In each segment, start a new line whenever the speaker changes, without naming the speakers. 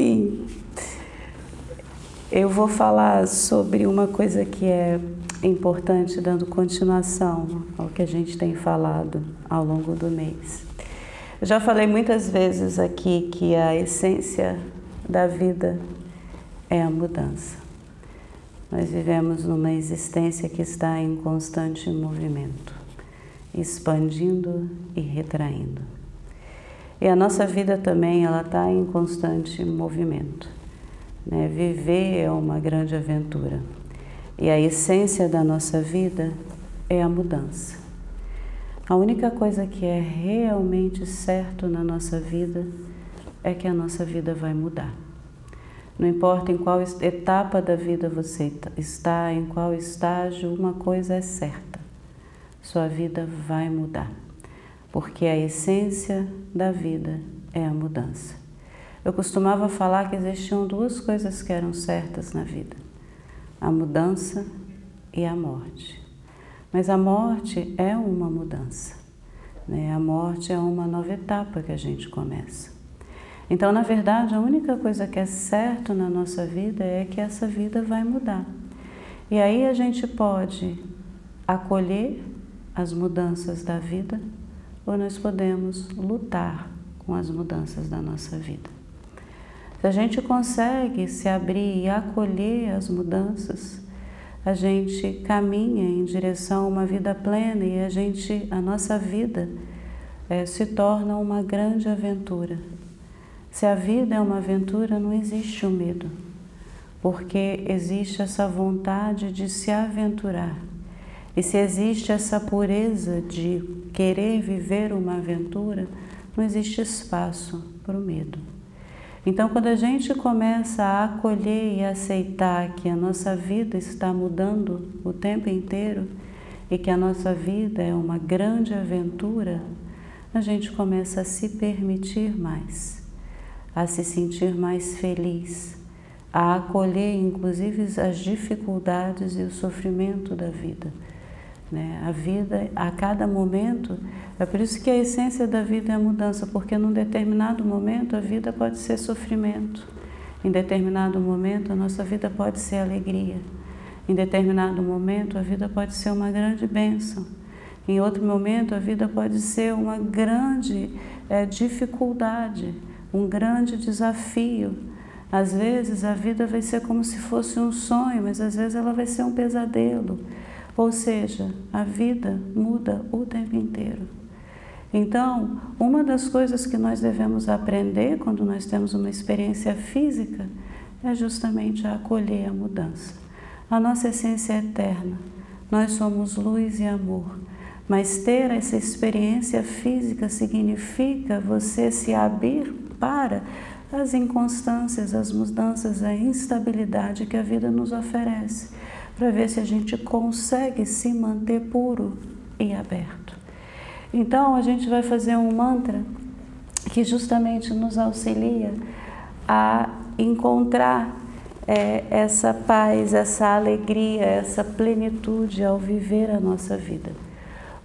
Enfim, eu vou falar sobre uma coisa que é importante, dando continuação ao que a gente tem falado ao longo do mês. Eu já falei muitas vezes aqui que a essência da vida é a mudança. Nós vivemos numa existência que está em constante movimento, expandindo e retraindo. E a nossa vida também ela está em constante movimento. Né? Viver é uma grande aventura. E a essência da nossa vida é a mudança. A única coisa que é realmente certo na nossa vida é que a nossa vida vai mudar. Não importa em qual etapa da vida você está, em qual estágio, uma coisa é certa: sua vida vai mudar porque a essência da vida é a mudança. Eu costumava falar que existiam duas coisas que eram certas na vida: a mudança e a morte. Mas a morte é uma mudança, né? a morte é uma nova etapa que a gente começa. Então, na verdade, a única coisa que é certo na nossa vida é que essa vida vai mudar. E aí a gente pode acolher as mudanças da vida ou nós podemos lutar com as mudanças da nossa vida. Se a gente consegue se abrir e acolher as mudanças, a gente caminha em direção a uma vida plena e a gente, a nossa vida é, se torna uma grande aventura. Se a vida é uma aventura, não existe o medo, porque existe essa vontade de se aventurar. E se existe essa pureza de querer viver uma aventura, não existe espaço para o medo. Então, quando a gente começa a acolher e aceitar que a nossa vida está mudando o tempo inteiro e que a nossa vida é uma grande aventura, a gente começa a se permitir mais, a se sentir mais feliz, a acolher inclusive as dificuldades e o sofrimento da vida né? A vida, a cada momento, é por isso que a essência da vida é a mudança, porque num determinado momento a vida pode ser sofrimento, em determinado momento a nossa vida pode ser alegria, em determinado momento a vida pode ser uma grande bênção, em outro momento a vida pode ser uma grande é, dificuldade, um grande desafio. Às vezes a vida vai ser como se fosse um sonho, mas às vezes ela vai ser um pesadelo. Ou seja, a vida muda o tempo inteiro. Então, uma das coisas que nós devemos aprender quando nós temos uma experiência física é justamente a acolher a mudança. A nossa essência é eterna, nós somos luz e amor, mas ter essa experiência física significa você se abrir para as inconstâncias, as mudanças, a instabilidade que a vida nos oferece para ver se a gente consegue se manter puro e aberto. Então, a gente vai fazer um mantra que justamente nos auxilia a encontrar é, essa paz, essa alegria, essa plenitude ao viver a nossa vida.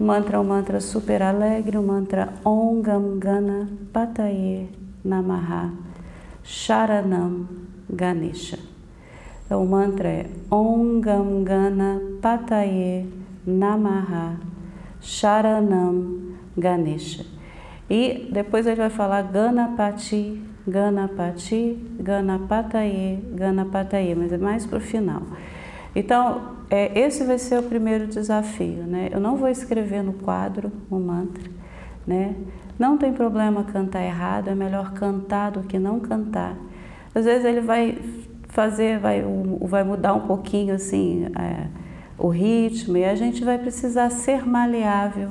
O mantra é um mantra super alegre, o mantra Om Gam Gana Pataye Namaha Sharanam Ganesha. Então, o mantra é Om Gam Gana Pataye Namaha Sharanam Ganesha. E depois ele vai falar Ganapati, Ganapati, Ganapataye, Ganapataye, mas é mais para o final. Então, é, esse vai ser o primeiro desafio, né? Eu não vou escrever no quadro o mantra, né? Não tem problema cantar errado, é melhor cantar do que não cantar. Às vezes ele vai fazer, vai, vai mudar um pouquinho assim é, o ritmo e a gente vai precisar ser maleável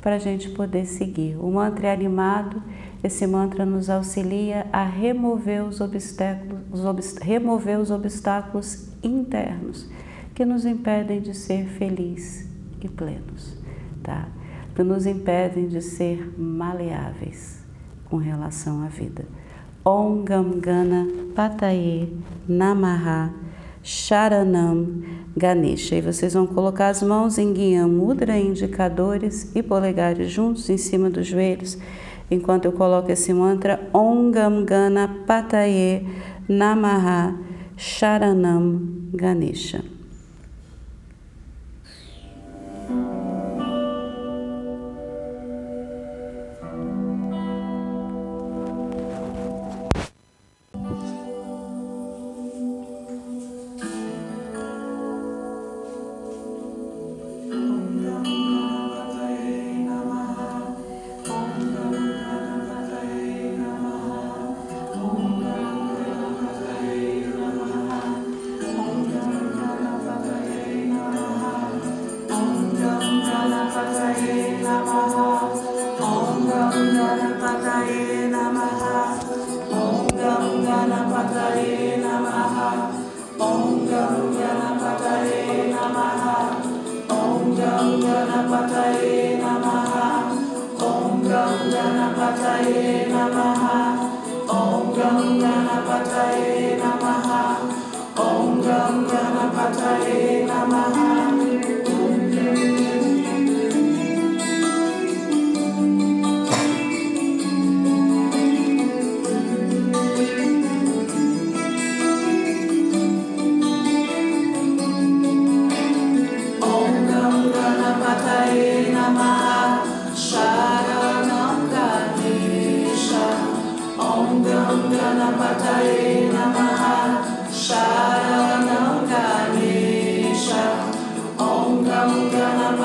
para a gente poder seguir. O mantra é animado, esse mantra nos auxilia a remover os obstáculos, os obst remover os obstáculos internos que nos impedem de ser felizes e plenos, tá? Que nos impedem de ser maleáveis com relação à vida. Om Gam Gana Pataye Namaha Sharanam Ganesha. E vocês vão colocar as mãos em Guian Mudra, indicadores e polegares juntos em cima dos joelhos enquanto eu coloco esse mantra Om Gam Gana Pataye Namaha Sharanam Ganesha. पताये नमः ॐ जं जनपताये नमः ॐ जं जनपताये नमः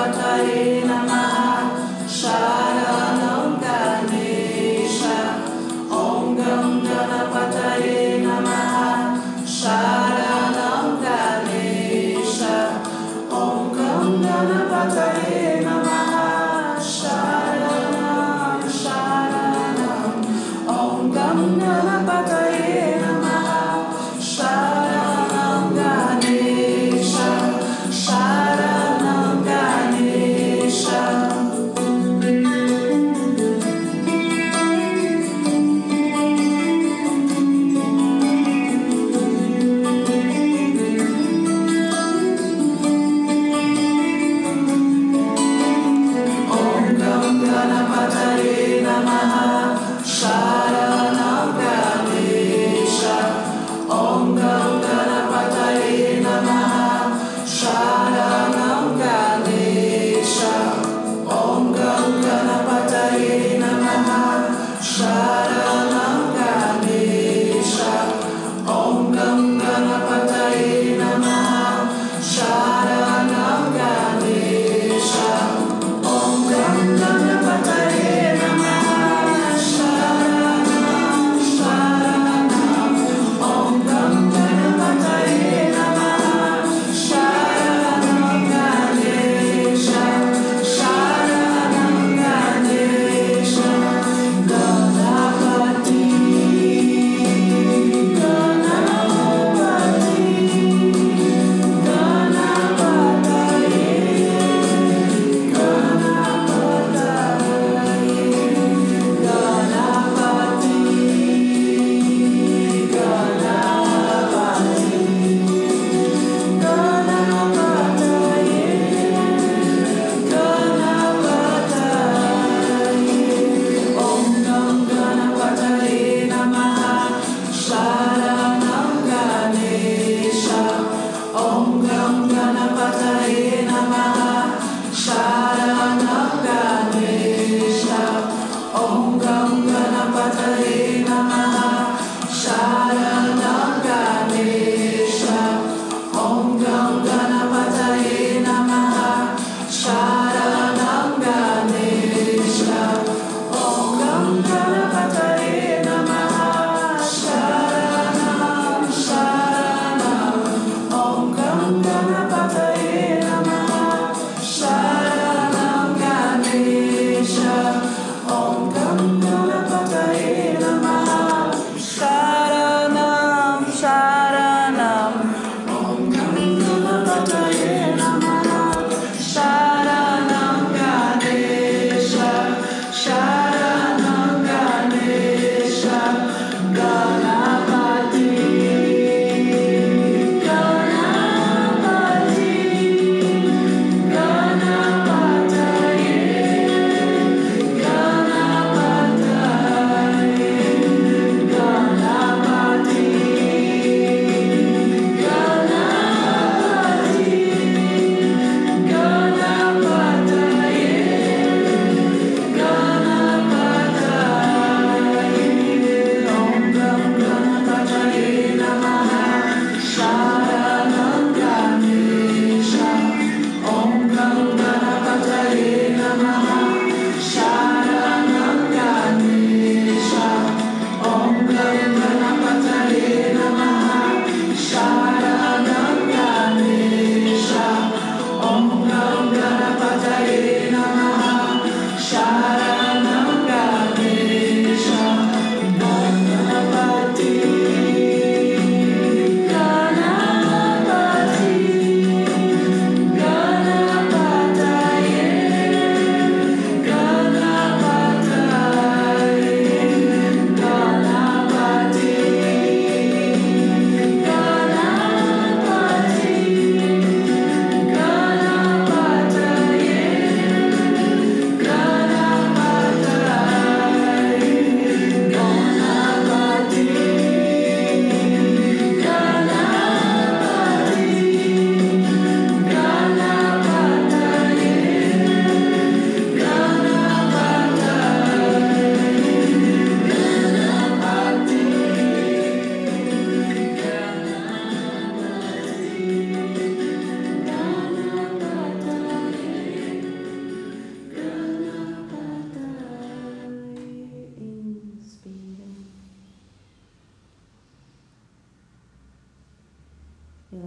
Macarena Marra, Chá.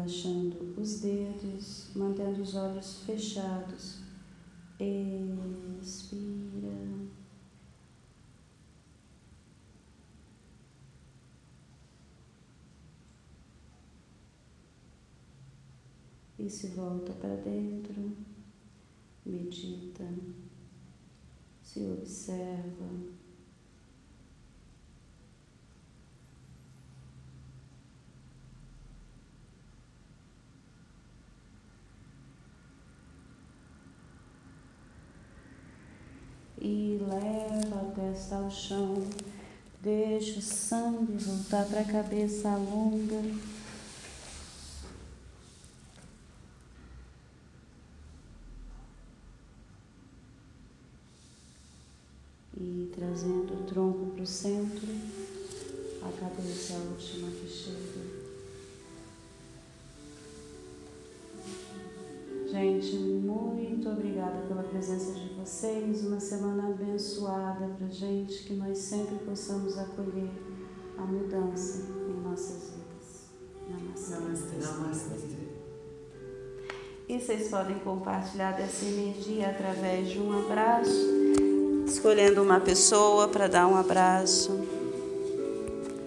Relaxando os dedos, mantendo os olhos fechados. Expira. E se volta para dentro, medita, se observa. E leva a testa ao chão. Deixa o sangue voltar para a cabeça longa. E trazendo o tronco para o centro, a cabeça é a última que chega. Gente, muito obrigada pela presença de vocês. Uma semana abençoada para gente, que nós sempre possamos acolher a mudança em nossas vidas.
Namastê. Namastê. Namastê.
E vocês podem compartilhar dessa energia através de um abraço, escolhendo uma pessoa para dar um abraço.